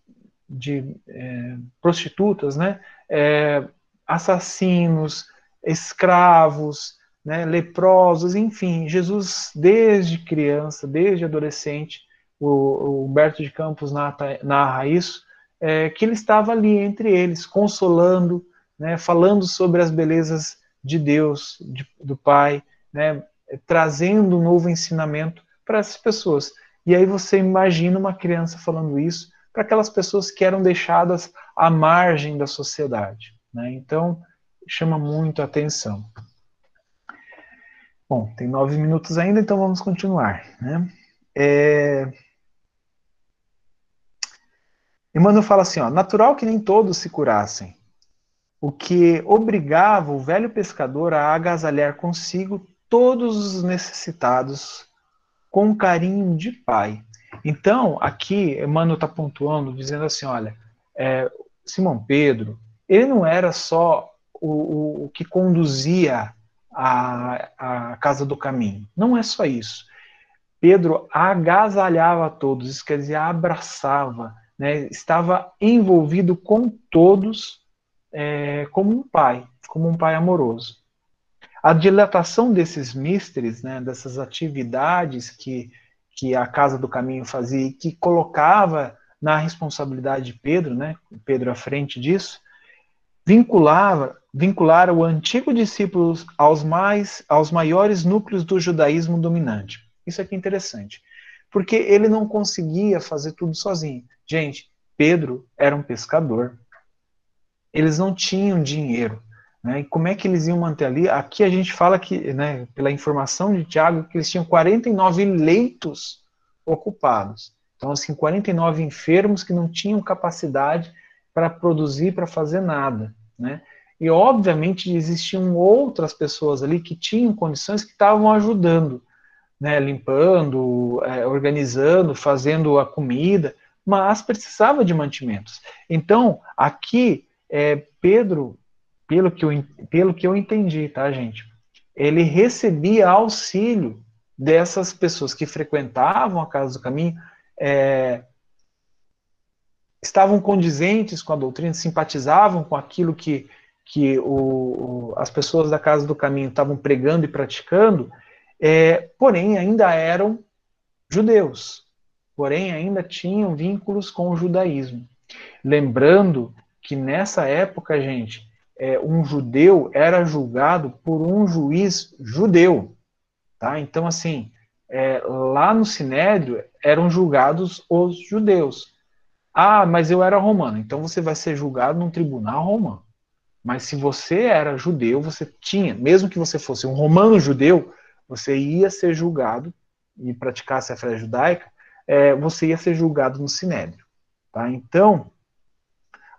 de é, prostitutas, né, é, assassinos, escravos, né, leprosos, enfim, Jesus desde criança, desde adolescente, o, o Humberto de Campos narra, narra isso, é, que ele estava ali entre eles, consolando, né, falando sobre as belezas de Deus, de, do Pai, né, trazendo um novo ensinamento para essas pessoas. E aí você imagina uma criança falando isso para aquelas pessoas que eram deixadas à margem da sociedade. Né? Então, chama muito atenção. Bom, tem nove minutos ainda, então vamos continuar. Né? É... Emmanuel fala assim: ó, natural que nem todos se curassem, o que obrigava o velho pescador a agasalhar consigo todos os necessitados com carinho de pai. Então, aqui, Emmanuel está pontuando, dizendo assim: olha, é, Simão Pedro, ele não era só o, o, o que conduzia a, a casa do caminho. Não é só isso. Pedro agasalhava todos, isso quer dizer, abraçava, né, estava envolvido com todos é, como um pai, como um pai amoroso. A dilatação desses místeres, né, dessas atividades que, que a Casa do Caminho fazia e que colocava na responsabilidade de Pedro, né, Pedro à frente disso, vinculava vincular o antigo discípulo aos mais aos maiores núcleos do judaísmo dominante. Isso aqui é interessante, porque ele não conseguia fazer tudo sozinho. Gente, Pedro era um pescador eles não tinham dinheiro. Né? E como é que eles iam manter ali? Aqui a gente fala que, né, pela informação de Tiago, que eles tinham 49 leitos ocupados. Então, assim, 49 enfermos que não tinham capacidade para produzir, para fazer nada. Né? E, obviamente, existiam outras pessoas ali que tinham condições que estavam ajudando, né, limpando, é, organizando, fazendo a comida, mas precisava de mantimentos. Então, aqui é, Pedro, pelo que, eu, pelo que eu entendi, tá, gente? Ele recebia auxílio dessas pessoas que frequentavam a Casa do Caminho, é, estavam condizentes com a doutrina, simpatizavam com aquilo que, que o, as pessoas da Casa do Caminho estavam pregando e praticando, é, porém ainda eram judeus, porém ainda tinham vínculos com o judaísmo. Lembrando que nessa época, gente, é, um judeu era julgado por um juiz judeu, tá? Então, assim, é, lá no Sinédrio eram julgados os judeus. Ah, mas eu era romano, então você vai ser julgado num tribunal romano. Mas se você era judeu, você tinha, mesmo que você fosse um romano judeu, você ia ser julgado e praticasse a fé judaica, é, você ia ser julgado no Sinédrio. Tá? Então,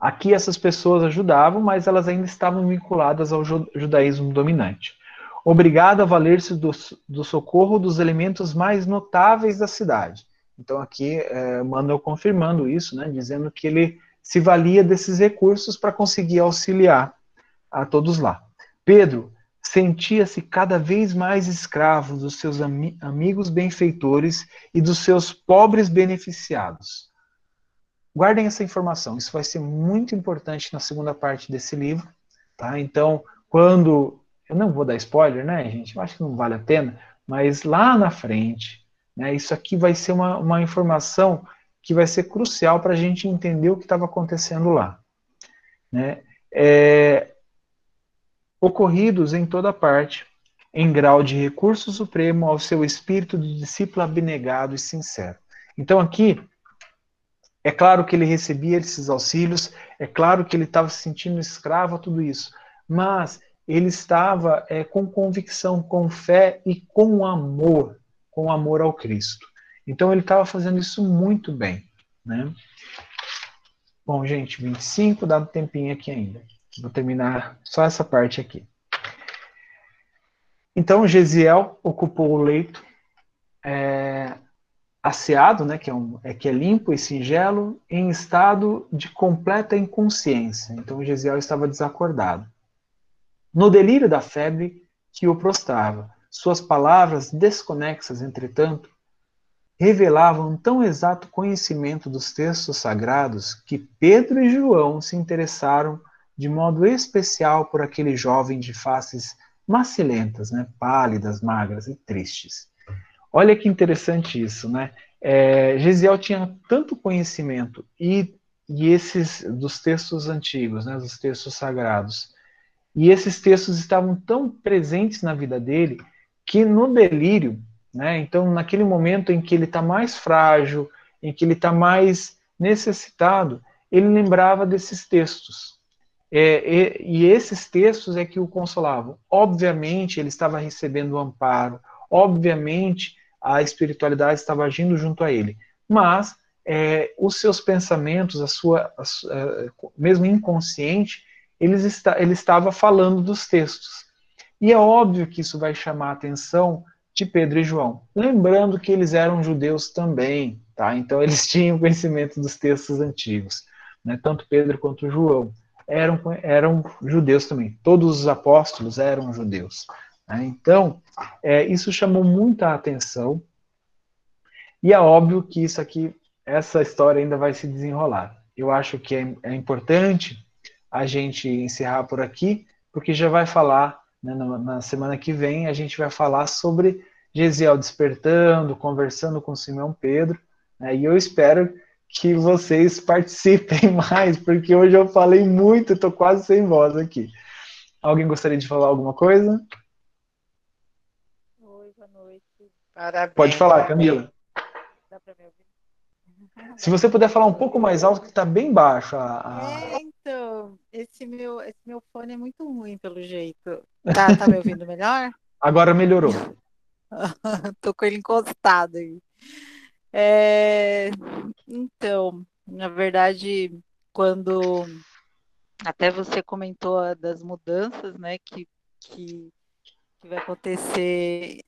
aqui essas pessoas ajudavam, mas elas ainda estavam vinculadas ao judaísmo dominante. Obrigado a valer-se do, do, socorro dos elementos mais notáveis da cidade. Então, aqui, é, Manuel confirmando isso, né, dizendo que ele se valia desses recursos para conseguir auxiliar a todos lá. Pedro sentia-se cada vez mais escravo dos seus ami amigos benfeitores e dos seus pobres beneficiados. Guardem essa informação, isso vai ser muito importante na segunda parte desse livro. Tá? Então, quando. Eu não vou dar spoiler, né, gente? Eu acho que não vale a pena, mas lá na frente, né, isso aqui vai ser uma, uma informação que vai ser crucial para a gente entender o que estava acontecendo lá. Né? É, ocorridos em toda parte, em grau de recurso supremo ao seu espírito de discípulo abnegado e sincero. Então aqui é claro que ele recebia esses auxílios, é claro que ele estava se sentindo escravo a tudo isso, mas ele estava é, com convicção, com fé e com amor, com amor ao Cristo. Então ele estava fazendo isso muito bem. Né? Bom, gente, 25, dá um tempinho aqui ainda. Vou terminar só essa parte aqui. Então, Gesiel ocupou o leito é, asseado, né, que, é um, é, que é limpo e singelo, em estado de completa inconsciência. Então, Gesiel estava desacordado. No delírio da febre que o prostrava, suas palavras desconexas, entretanto, revelavam tão exato conhecimento dos textos sagrados que Pedro e João se interessaram de modo especial por aquele jovem de faces macilentas, né, pálidas, magras e tristes. Olha que interessante isso, né? É, Gesiel tinha tanto conhecimento e, e esses dos textos antigos, né, dos textos sagrados, e esses textos estavam tão presentes na vida dele que no delírio, né? Então, naquele momento em que ele está mais frágil, em que ele está mais necessitado, ele lembrava desses textos. É, e, e, esses textos é que o consolavam. Obviamente, ele estava recebendo amparo, obviamente, a espiritualidade estava agindo junto a ele, mas é, os seus pensamentos, a sua, a, a, mesmo inconsciente, eles está, ele estava falando dos textos. E é óbvio que isso vai chamar a atenção de Pedro e João. Lembrando que eles eram judeus também, tá? Então eles tinham conhecimento dos textos antigos, né? Tanto Pedro quanto João eram, eram judeus também. Todos os apóstolos eram judeus. Né? Então, é, isso chamou muita atenção. E é óbvio que isso aqui, essa história ainda vai se desenrolar. Eu acho que é, é importante a gente encerrar por aqui, porque já vai falar, né, na, na, semana que vem, a gente vai falar sobre Gesiel despertando, conversando com Simão Pedro, né, e eu espero que vocês participem mais, porque hoje eu falei muito, estou quase sem voz aqui. Alguém gostaria de falar alguma coisa? Oi, boa noite. Parabéns. Pode falar, Camila. Dá para me ouvir? Se você puder falar um pouco mais alto, que está bem baixo. A, a... É, então, esse meu, esse meu fone é muito ruim, pelo jeito. Tá, tá me ouvindo melhor? Agora melhorou. Tô com ele encostado aí. É, então, na verdade, quando até você comentou das mudanças, né, que, que, que vai acontecer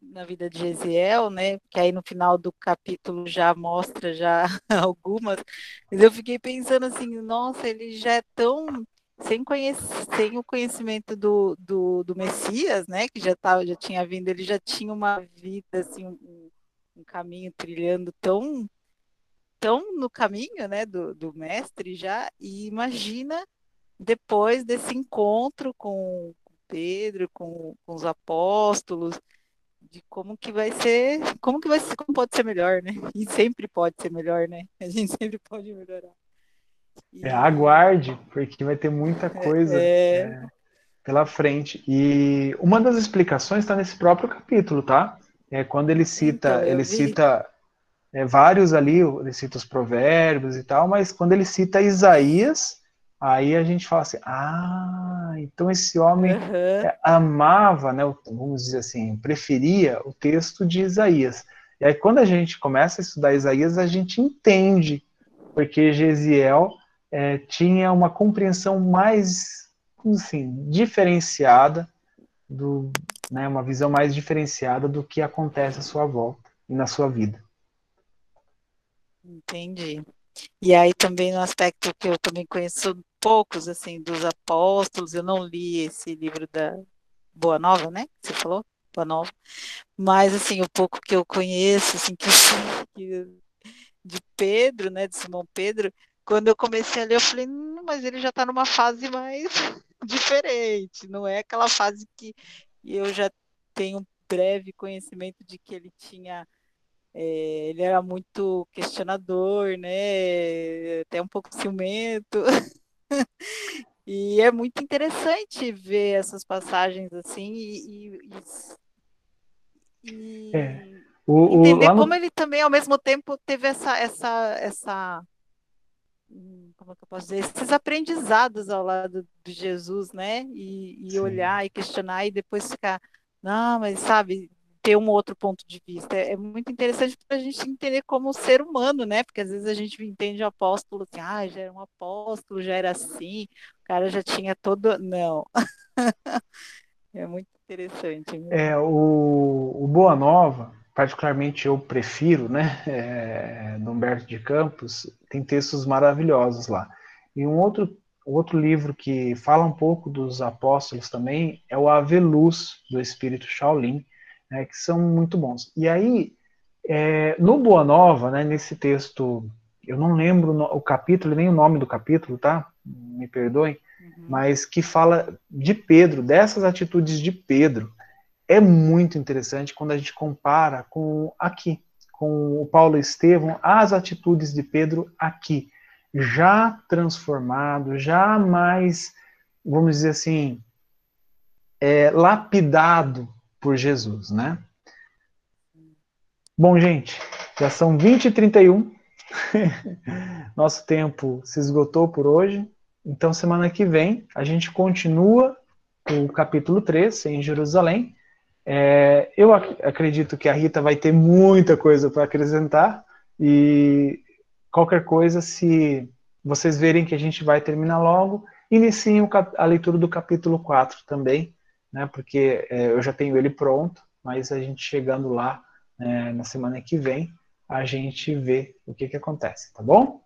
na vida de Gesiel, né? Que aí no final do capítulo já mostra já algumas. Mas eu fiquei pensando assim, nossa, ele já é tão sem, conhecer, sem o conhecimento do, do, do Messias, né? Que já tava, já tinha vindo, ele já tinha uma vida assim, um, um caminho trilhando tão estão no caminho né, do, do mestre já, e imagina depois desse encontro com Pedro, com, com os apóstolos, de como que vai ser, como que vai ser, como pode ser melhor, né? E sempre pode ser melhor, né? A gente sempre pode melhorar. E... É, aguarde, porque vai ter muita coisa é... É, pela frente. E uma das explicações está nesse próprio capítulo, tá? É quando ele cita, então, ele vi. cita é, vários ali, ele cita os provérbios e tal, mas quando ele cita Isaías, aí a gente fala assim, ah, então esse homem uhum. amava, né, vamos dizer assim, preferia o texto de Isaías. E aí quando a gente começa a estudar Isaías, a gente entende porque Gesiel é, tinha uma compreensão mais, assim, diferenciada do, né, uma visão mais diferenciada do que acontece à sua volta e na sua vida. Entendi. E aí também no aspecto que eu também conheço poucos assim dos apóstolos, eu não li esse livro da Boa Nova, né? Você falou? Boa Nova. Mas assim, o pouco que eu conheço, assim, que, que de Pedro, né, de Simão Pedro, quando eu comecei a ler, eu falei, hum, mas ele já está numa fase mais diferente, não é aquela fase que eu já tenho um breve conhecimento de que ele tinha é, ele era muito questionador, né? Até um pouco ciumento. e é muito interessante ver essas passagens assim e, e, e é. o, entender o, como no... ele também, ao mesmo tempo, teve essa, essa, essa hum, como é que eu posso dizer, esses aprendizados ao lado de Jesus, né? E, e olhar e questionar e depois ficar, não, mas sabe, ter um outro ponto de vista. É, é muito interessante para a gente entender como ser humano, né? Porque às vezes a gente entende o apóstolo assim, ah, já era um apóstolo, já era assim, o cara já tinha todo. Não. é muito interessante. É, o, o Boa Nova, particularmente eu prefiro, né? É, Humberto de Campos, tem textos maravilhosos lá. E um outro outro livro que fala um pouco dos apóstolos também é o Ave Luz, do Espírito Shaolin, né, que são muito bons. E aí, é, no Boa Nova, né, nesse texto, eu não lembro o capítulo, nem o nome do capítulo, tá? Me perdoem, uhum. mas que fala de Pedro, dessas atitudes de Pedro. É muito interessante quando a gente compara com aqui, com o Paulo Estevão, as atitudes de Pedro aqui, já transformado, já mais, vamos dizer assim, é, lapidado por Jesus, né? Bom, gente, já são 20 e 31. Nosso tempo se esgotou por hoje. Então, semana que vem, a gente continua o capítulo 3, em Jerusalém. É, eu ac acredito que a Rita vai ter muita coisa para acrescentar. E qualquer coisa, se vocês verem que a gente vai terminar logo, iniciem a leitura do capítulo 4 também né? Porque é, eu já tenho ele pronto, mas a gente chegando lá é, na semana que vem, a gente vê o que, que acontece, tá bom?